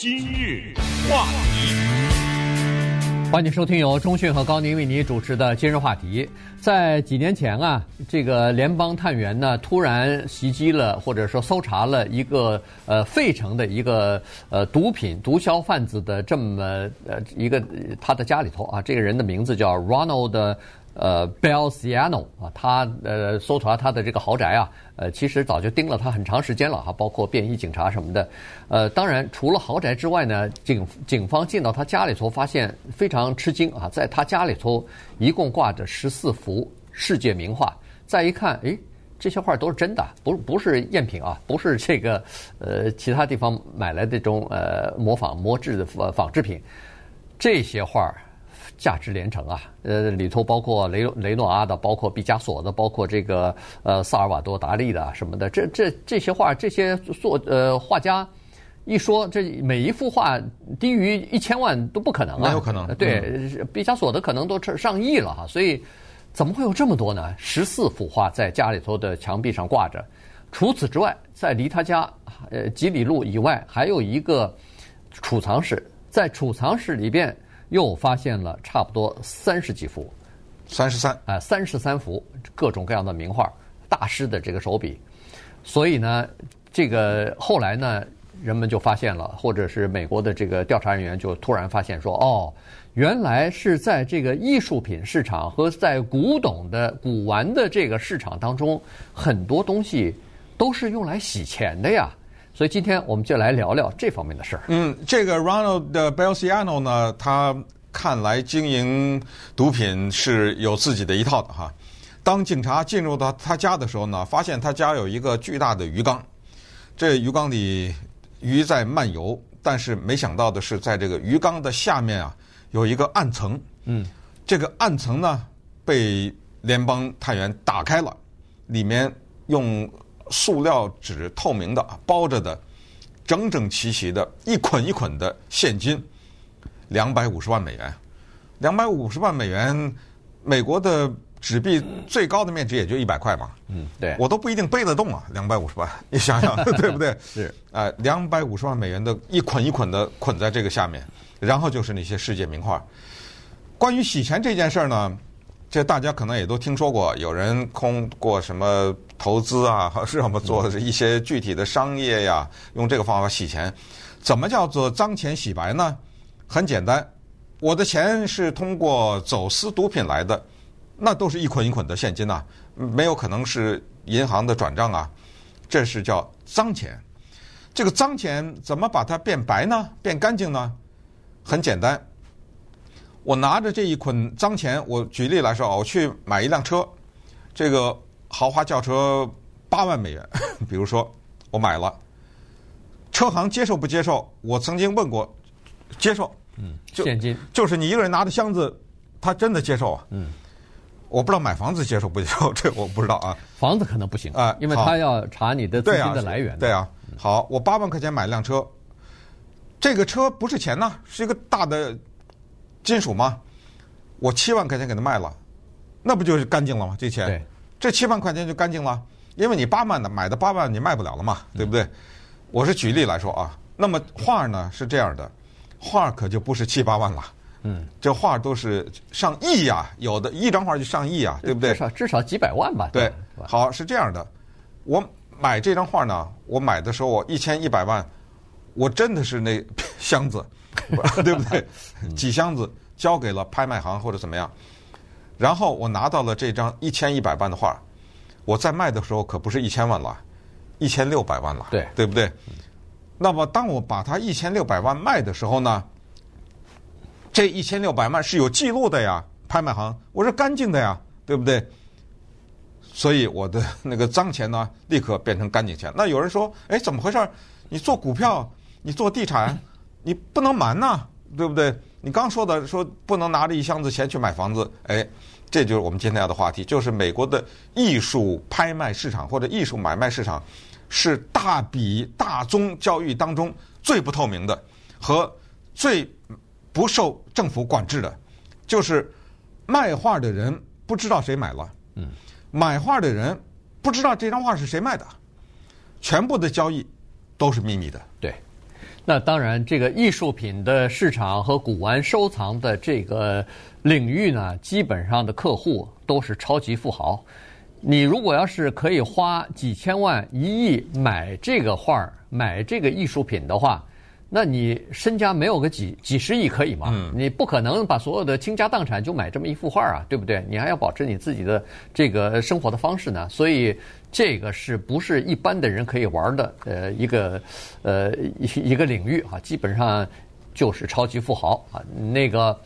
今日话题，欢迎收听由中讯和高宁为你主持的今日话题。在几年前啊，这个联邦探员呢突然袭击了，或者说搜查了一个呃费城的一个呃毒品毒枭贩子的这么呃一个他的家里头啊，这个人的名字叫 Ronald。呃，Bell Siano 啊，他呃搜查他的这个豪宅啊，呃，其实早就盯了他很长时间了哈，包括便衣警察什么的。呃，当然除了豪宅之外呢，警警方进到他家里头，发现非常吃惊啊，在他家里头一共挂着十四幅世界名画。再一看，诶，这些画都是真的，不不是赝品啊，不是这个呃其他地方买来的这种呃模仿模制的仿仿制品，这些画。价值连城啊！呃，里头包括雷雷诺阿的，包括毕加索的，包括这个呃萨尔瓦多达利的什么的。这这这些画，这些作呃画家一说，这每一幅画低于一千万都不可能啊！没有可能。对，毕加索的可能都上亿了哈。所以怎么会有这么多呢？十四幅画在家里头的墙壁上挂着。除此之外，在离他家呃几里路以外，还有一个储藏室，在储藏室里边。又发现了差不多三十几幅，三十三啊，三十三幅各种各样的名画，大师的这个手笔。所以呢，这个后来呢，人们就发现了，或者是美国的这个调查人员就突然发现说，哦，原来是在这个艺术品市场和在古董的古玩的这个市场当中，很多东西都是用来洗钱的呀。所以今天我们就来聊聊这方面的事儿。嗯，这个 Ronald Belciano 呢，他看来经营毒品是有自己的一套的哈。当警察进入到他家的时候呢，发现他家有一个巨大的鱼缸，这鱼缸里鱼在漫游，但是没想到的是，在这个鱼缸的下面啊，有一个暗层。嗯，这个暗层呢，被联邦探员打开了，里面用。塑料纸透明的包着的，整整齐齐的一捆一捆的现金，两百五十万美元，两百五十万美元，美国的纸币最高的面值也就一百块嘛。嗯，对，我都不一定背得动啊，两百五十万，你想想 对不对？是，啊，两百五十万美元的一捆一捆的捆在这个下面，然后就是那些世界名画。关于洗钱这件事儿呢，这大家可能也都听说过，有人通过什么投资啊，或 是什么做一些具体的商业呀，用这个方法洗钱。怎么叫做脏钱洗白呢？很简单，我的钱是通过走私毒品来的，那都是一捆一捆的现金呐，没有可能是银行的转账啊，这是叫脏钱。这个脏钱怎么把它变白呢？变干净呢？很简单。我拿着这一捆脏钱，我举例来说啊，我去买一辆车，这个豪华轿车八万美元，比如说我买了，车行接受不接受？我曾经问过，接受，嗯，现金就是你一个人拿着箱子，他真的接受啊，嗯，我不知道买房子接受不接受，这我不知道啊，房子可能不行啊，因为他要查你的资金的来源，对啊，好，我八万块钱买辆车，这个车不是钱呐，是一个大的。金属吗？我七万块钱给他卖了，那不就是干净了吗？这钱，对这七万块钱就干净了，因为你八万的买的八万你卖不了了嘛，对不对？嗯、我是举例来说啊。那么画呢是这样的，画可就不是七八万了，嗯，这画都是上亿呀、啊，有的一张画就上亿啊，对不对？至少至少几百万吧。对，好，是这样的。我买这张画呢，我买的时候我一千一百万，我真的是那 箱子。对不对？几箱子交给了拍卖行或者怎么样，然后我拿到了这张一千一百万的画，我在卖的时候可不是一千万了，一千六百万了，对对不对？那么当我把它一千六百万卖的时候呢，这一千六百万是有记录的呀，拍卖行我是干净的呀，对不对？所以我的 那个脏钱呢，立刻变成干净钱。那有人说，哎，怎么回事？你做股票，你做地产？你不能瞒呐，对不对？你刚说的说不能拿着一箱子钱去买房子，哎，这就是我们今天要的话题，就是美国的艺术拍卖市场或者艺术买卖市场，是大笔大宗交易当中最不透明的和最不受政府管制的，就是卖画的人不知道谁买了，嗯，买画的人不知道这张画是谁卖的，全部的交易都是秘密的，对。那当然，这个艺术品的市场和古玩收藏的这个领域呢，基本上的客户都是超级富豪。你如果要是可以花几千万、一亿买这个画儿、买这个艺术品的话，那你身家没有个几几十亿可以吗？嗯，你不可能把所有的倾家荡产就买这么一幅画啊，对不对？你还要保持你自己的这个生活的方式呢。所以这个是不是一般的人可以玩的？呃，一个呃一一个领域啊，基本上就是超级富豪啊，那个。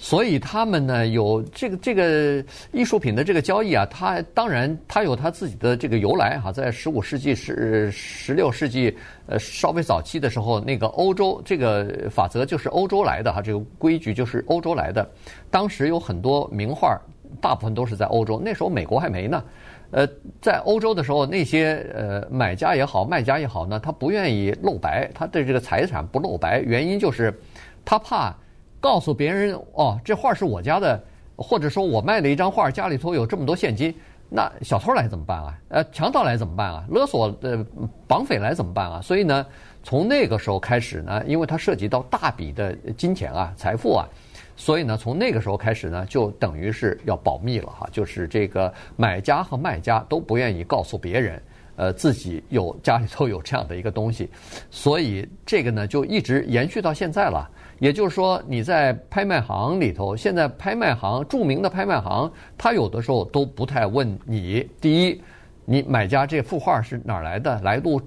所以他们呢，有这个这个艺术品的这个交易啊，它当然它有它自己的这个由来哈。在十五世纪、十十六世纪，呃，稍微早期的时候，那个欧洲这个法则就是欧洲来的哈，这个规矩就是欧洲来的。当时有很多名画，大部分都是在欧洲，那时候美国还没呢。呃，在欧洲的时候，那些呃买家也好，卖家也好呢，他不愿意露白，他的这个财产不露白，原因就是他怕。告诉别人哦，这画是我家的，或者说我卖了一张画，家里头有这么多现金，那小偷来怎么办啊？呃，强盗来怎么办啊？勒索的绑匪来怎么办啊？所以呢，从那个时候开始呢，因为它涉及到大笔的金钱啊、财富啊，所以呢，从那个时候开始呢，就等于是要保密了哈，就是这个买家和卖家都不愿意告诉别人，呃，自己有家里头有这样的一个东西，所以这个呢，就一直延续到现在了。也就是说，你在拍卖行里头，现在拍卖行著名的拍卖行，他有的时候都不太问你。第一，你买家这幅画是哪儿来的，来路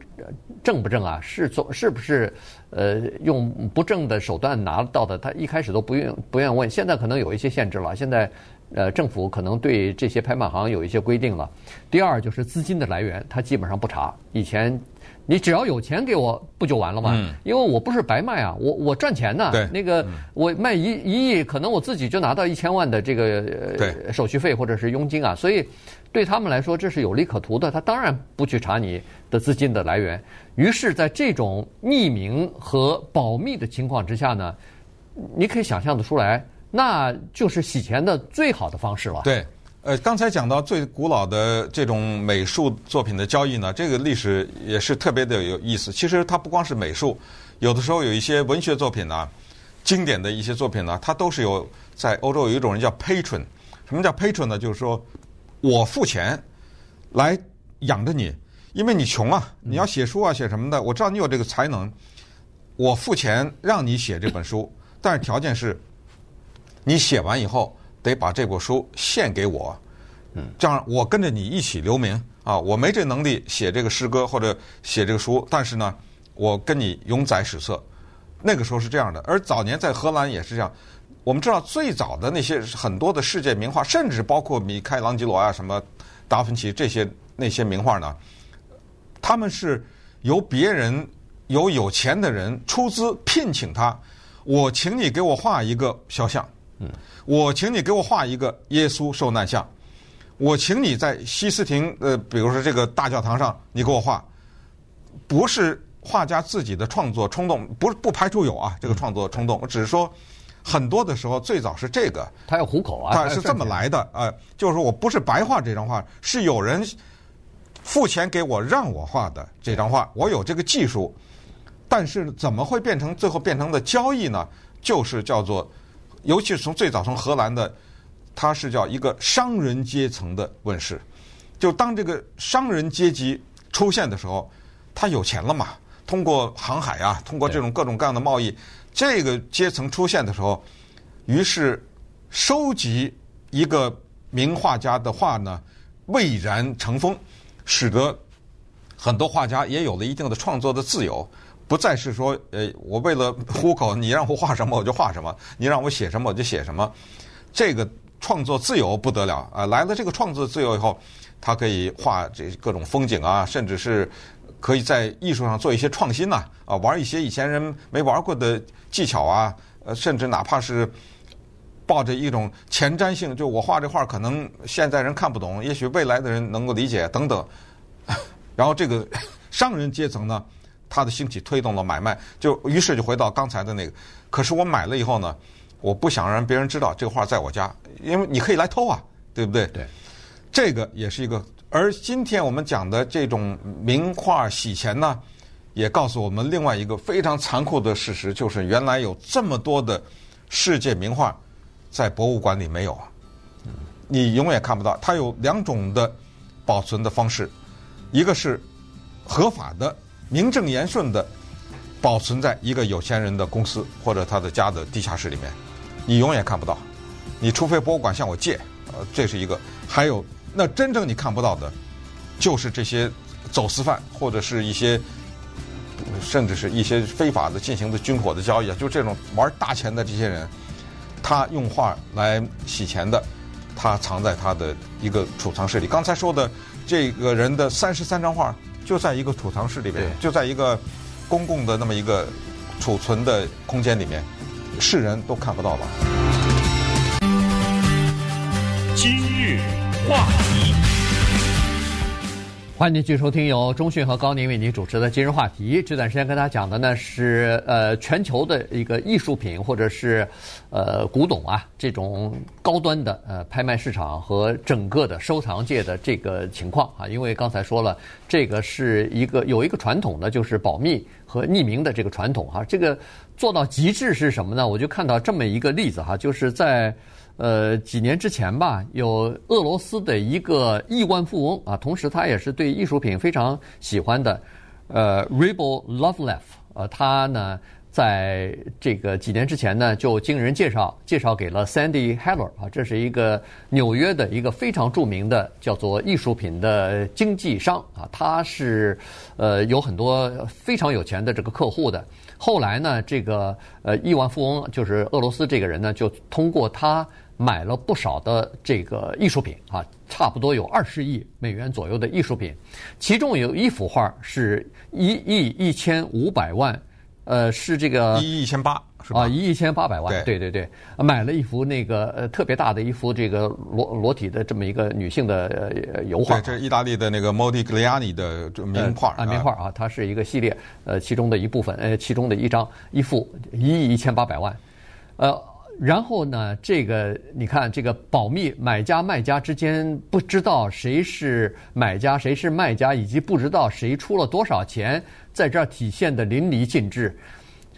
正不正啊？是走是不是呃用不正的手段拿到的？他一开始都不愿不愿问。现在可能有一些限制了，现在呃政府可能对这些拍卖行有一些规定了。第二就是资金的来源，他基本上不查。以前。你只要有钱给我，不就完了吗？嗯、因为我不是白卖啊，我我赚钱呢。对，那个我卖一一亿，可能我自己就拿到一千万的这个呃手续费或者是佣金啊。所以对他们来说，这是有利可图的。他当然不去查你的资金的来源。于是，在这种匿名和保密的情况之下呢，你可以想象得出来，那就是洗钱的最好的方式了。对。呃，刚才讲到最古老的这种美术作品的交易呢，这个历史也是特别的有意思。其实它不光是美术，有的时候有一些文学作品呢，经典的一些作品呢，它都是有在欧洲有一种人叫 patron。什么叫 patron 呢？就是说我付钱来养着你，因为你穷啊，你要写书啊，写什么的，我知道你有这个才能，我付钱让你写这本书，但是条件是你写完以后。得把这部书献给我，嗯，这样我跟着你一起留名啊！我没这能力写这个诗歌或者写这个书，但是呢，我跟你永载史册。那个时候是这样的，而早年在荷兰也是这样。我们知道最早的那些很多的世界名画，甚至包括米开朗基罗啊、什么达芬奇这些那些名画呢，他们是由别人由有钱的人出资聘请他，我请你给我画一个肖像。嗯，我请你给我画一个耶稣受难像，我请你在西斯廷，呃，比如说这个大教堂上，你给我画，不是画家自己的创作冲动，不是不排除有啊，这个创作冲动，我只是说很多的时候最早是这个，他要糊口啊，他是这么来的啊、呃，就是说我不是白画这张画，是有人付钱给我让我画的这张画，我有这个技术，但是怎么会变成最后变成的交易呢？就是叫做。尤其是从最早从荷兰的，它是叫一个商人阶层的问世。就当这个商人阶级出现的时候，他有钱了嘛？通过航海啊，通过这种各种各样的贸易，这个阶层出现的时候，于是收集一个名画家的画呢，蔚然成风，使得很多画家也有了一定的创作的自由。不再是说，呃，我为了糊口，你让我画什么我就画什么，你让我写什么我就写什么，这个创作自由不得了啊！来了这个创作自由以后，他可以画这各种风景啊，甚至是可以在艺术上做一些创新呐，啊，玩一些以前人没玩过的技巧啊，呃，甚至哪怕是抱着一种前瞻性，就我画这画可能现在人看不懂，也许未来的人能够理解等等。然后这个商人阶层呢，它的兴起推动了买卖，就于是就回到刚才的那个。可是我买了以后呢，我不想让别人知道这个画在我家，因为你可以来偷啊，对不对？对，这个也是一个。而今天我们讲的这种名画洗钱呢，也告诉我们另外一个非常残酷的事实，就是原来有这么多的世界名画在博物馆里没有啊，你永远看不到。它有两种的保存的方式，一个是合法的、名正言顺的保存在一个有钱人的公司或者他的家的地下室里面，你永远看不到。你除非博物馆向我借，呃，这是一个。还有，那真正你看不到的，就是这些走私犯或者是一些。甚至是一些非法的进行的军火的交易啊，就这种玩大钱的这些人，他用画来洗钱的，他藏在他的一个储藏室里。刚才说的这个人的三十三张画，就在一个储藏室里边，就在一个公共的那么一个储存的空间里面，世人都看不到吧？今日话题。欢迎继续收听由中讯和高宁为您主持的今日话题。这段时间跟大家讲的呢是呃全球的一个艺术品或者是呃古董啊这种高端的呃拍卖市场和整个的收藏界的这个情况啊。因为刚才说了，这个是一个有一个传统的，就是保密和匿名的这个传统哈。这个做到极致是什么呢？我就看到这么一个例子哈，就是在。呃，几年之前吧，有俄罗斯的一个亿万富翁啊，同时他也是对艺术品非常喜欢的，呃，Rybolovlev，呃，他呢，在这个几年之前呢，就经人介绍，介绍给了 Sandy Heller 啊，这是一个纽约的一个非常著名的叫做艺术品的经纪商啊，他是呃有很多非常有钱的这个客户的。后来呢，这个呃亿万富翁就是俄罗斯这个人呢，就通过他。买了不少的这个艺术品啊，差不多有二十亿美元左右的艺术品，其中有一幅画是一亿一千五百万，呃，是这个一亿一千八是吧？啊，一亿一千八百万，对对对，买了一幅那个呃特别大的一幅这个裸裸体的这么一个女性的油画。对，这是意大利的那个 Modigliani 的名画啊，名画啊，它是一个系列，呃，其中的一部分，呃，其中的一张一幅一亿一千八百万，呃。然后呢，这个你看，这个保密，买家卖家之间不知道谁是买家，谁是卖家，以及不知道谁出了多少钱，在这儿体现的淋漓尽致。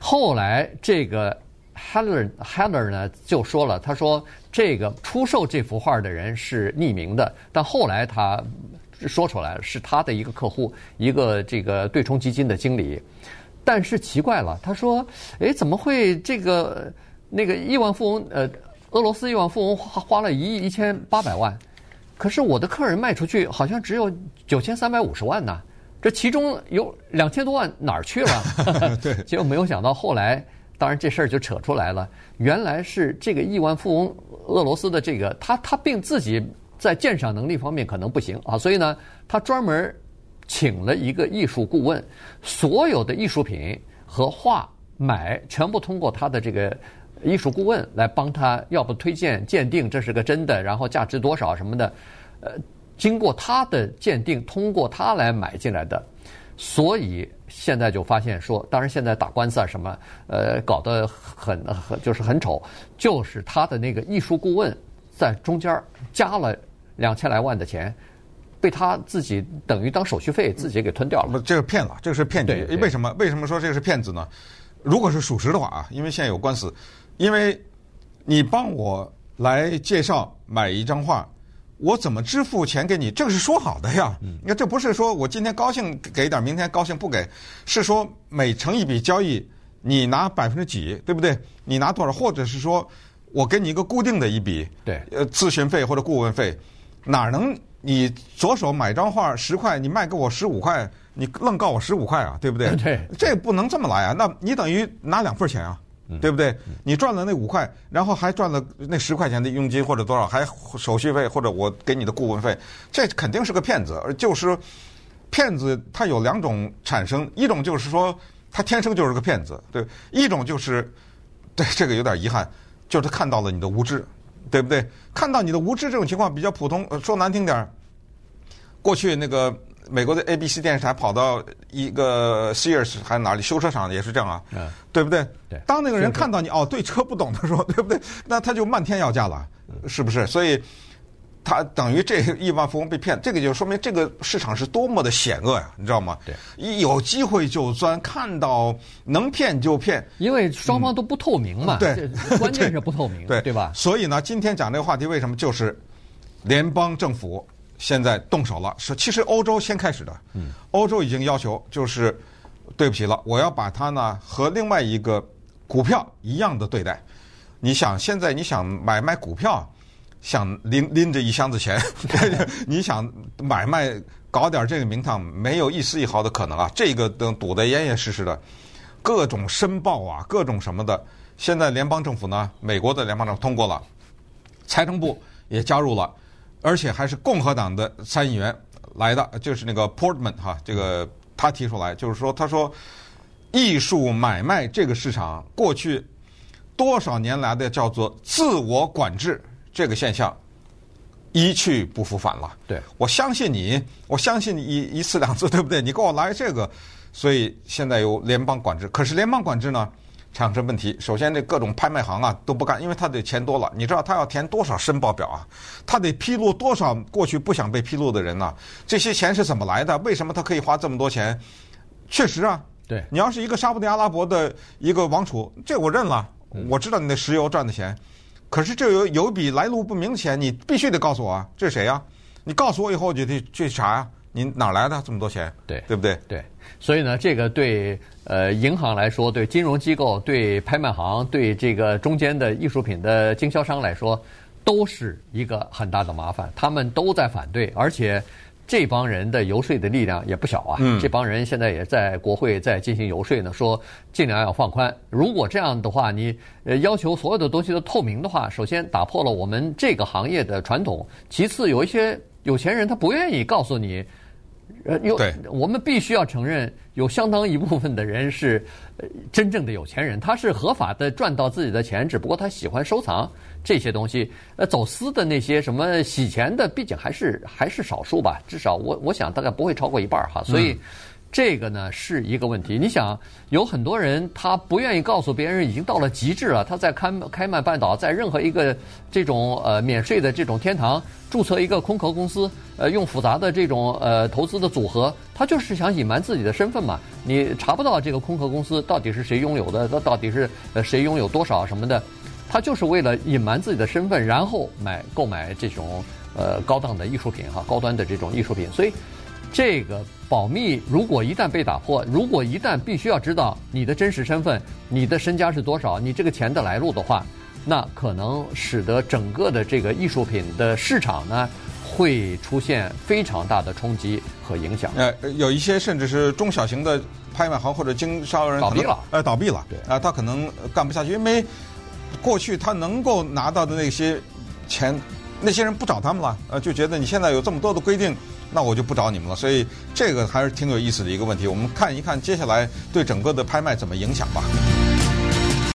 后来这个 Heller Heller 呢就说了，他说这个出售这幅画的人是匿名的，但后来他说出来，是他的一个客户，一个这个对冲基金的经理。但是奇怪了，他说，诶，怎么会这个？那个亿万富翁，呃，俄罗斯亿万富翁花花了一亿一千八百万，可是我的客人卖出去好像只有九千三百五十万呢，这其中有两千多万哪儿去了？对，结果没有想到后来，当然这事儿就扯出来了，原来是这个亿万富翁俄罗斯的这个他他并自己在鉴赏能力方面可能不行啊，所以呢，他专门请了一个艺术顾问，所有的艺术品和画买全部通过他的这个。艺术顾问来帮他，要不推荐鉴定这是个真的，然后价值多少什么的，呃，经过他的鉴定，通过他来买进来的，所以现在就发现说，当然现在打官司啊什么，呃，搞得很很就是很丑，就是他的那个艺术顾问在中间加了两千来万的钱，被他自己等于当手续费自己给吞掉了。不，这个骗子，这个是骗局。为什么？为什么说这个是骗子呢？如果是属实的话啊，因为现在有官司。因为，你帮我来介绍买一张画，我怎么支付钱给你？这个是说好的呀。你看，这不是说我今天高兴给点，明天高兴不给，是说每成一笔交易，你拿百分之几，对不对？你拿多少？或者是说我给你一个固定的一笔，对，呃，咨询费或者顾问费，哪能你左手买张画十块，你卖给我十五块，你愣告我十五块啊？对不对？对，这不能这么来啊！那你等于拿两份钱啊。对不对？你赚了那五块，然后还赚了那十块钱的佣金或者多少，还手续费或者我给你的顾问费，这肯定是个骗子。而就是骗子，他有两种产生，一种就是说他天生就是个骗子，对；一种就是对这个有点遗憾，就是他看到了你的无知，对不对？看到你的无知这种情况比较普通，说难听点儿，过去那个。美国的 ABC 电视台跑到一个 Sears 还是哪里修车厂，也是这样啊，对不对？当那个人看到你哦，对车不懂的时候，对不对？那他就漫天要价了，是不是？所以他等于这亿万富翁被骗，这个就说明这个市场是多么的险恶呀，你知道吗？对，一有机会就钻，看到能骗就骗，因为双方都不透明嘛。对，关键是不透明，对对吧？所以呢，今天讲这个话题，为什么就是联邦政府？现在动手了？是其实欧洲先开始的，嗯，欧洲已经要求就是对不起了，我要把它呢和另外一个股票一样的对待。你想现在你想买卖股票？想拎拎着一箱子钱，你想买卖搞点这个名堂，没有一丝一毫的可能啊！这个都堵得严严实实的，各种申报啊，各种什么的。现在联邦政府呢，美国的联邦政府通过了，财政部也加入了，而且还是共和党的参议员来的，就是那个 Portman 哈，这个他提出来，就是说，他说艺术买卖这个市场过去多少年来的叫做自我管制。这个现象一去不复返了。对，我相信你，我相信你一一次两次，对不对？你给我来这个，所以现在有联邦管制。可是联邦管制呢，产生问题。首先，这各种拍卖行啊都不干，因为他得钱多了。你知道他要填多少申报表啊？他得披露多少过去不想被披露的人呢？这些钱是怎么来的？为什么他可以花这么多钱？确实啊，对，你要是一个沙乌地阿拉伯的一个王储，这我认了，我知道你的石油赚的钱。可是这有有一笔来路不明的钱，你必须得告诉我啊！这是谁呀？你告诉我以后，我就得去查呀。你哪来的这么多钱？对，对不对？对。所以呢，这个对呃银行来说，对金融机构、对拍卖行、对这个中间的艺术品的经销商来说，都是一个很大的麻烦。他们都在反对，而且。这帮人的游说的力量也不小啊！嗯、这帮人现在也在国会在进行游说呢，说尽量要放宽。如果这样的话，你呃要求所有的东西都透明的话，首先打破了我们这个行业的传统，其次有一些有钱人他不愿意告诉你。呃，有我们必须要承认，有相当一部分的人是真正的有钱人，他是合法的赚到自己的钱，只不过他喜欢收藏这些东西。呃，走私的那些什么洗钱的，毕竟还是还是少数吧，至少我我想大概不会超过一半哈，所以。这个呢是一个问题。你想，有很多人他不愿意告诉别人，已经到了极致了。他在开开曼半岛，在任何一个这种呃免税的这种天堂注册一个空壳公司，呃，用复杂的这种呃投资的组合，他就是想隐瞒自己的身份嘛。你查不到这个空壳公司到底是谁拥有的，他到底是呃谁拥有多少什么的，他就是为了隐瞒自己的身份，然后买购买这种呃高档的艺术品哈，高端的这种艺术品，所以。这个保密如果一旦被打破，如果一旦必须要知道你的真实身份、你的身家是多少、你这个钱的来路的话，那可能使得整个的这个艺术品的市场呢，会出现非常大的冲击和影响。呃，有一些甚至是中小型的拍卖行或者经销人倒闭了，呃，倒闭了。对啊，他可能干不下去，因为过去他能够拿到的那些钱，那些人不找他们了，呃，就觉得你现在有这么多的规定。那我就不找你们了，所以这个还是挺有意思的一个问题。我们看一看接下来对整个的拍卖怎么影响吧。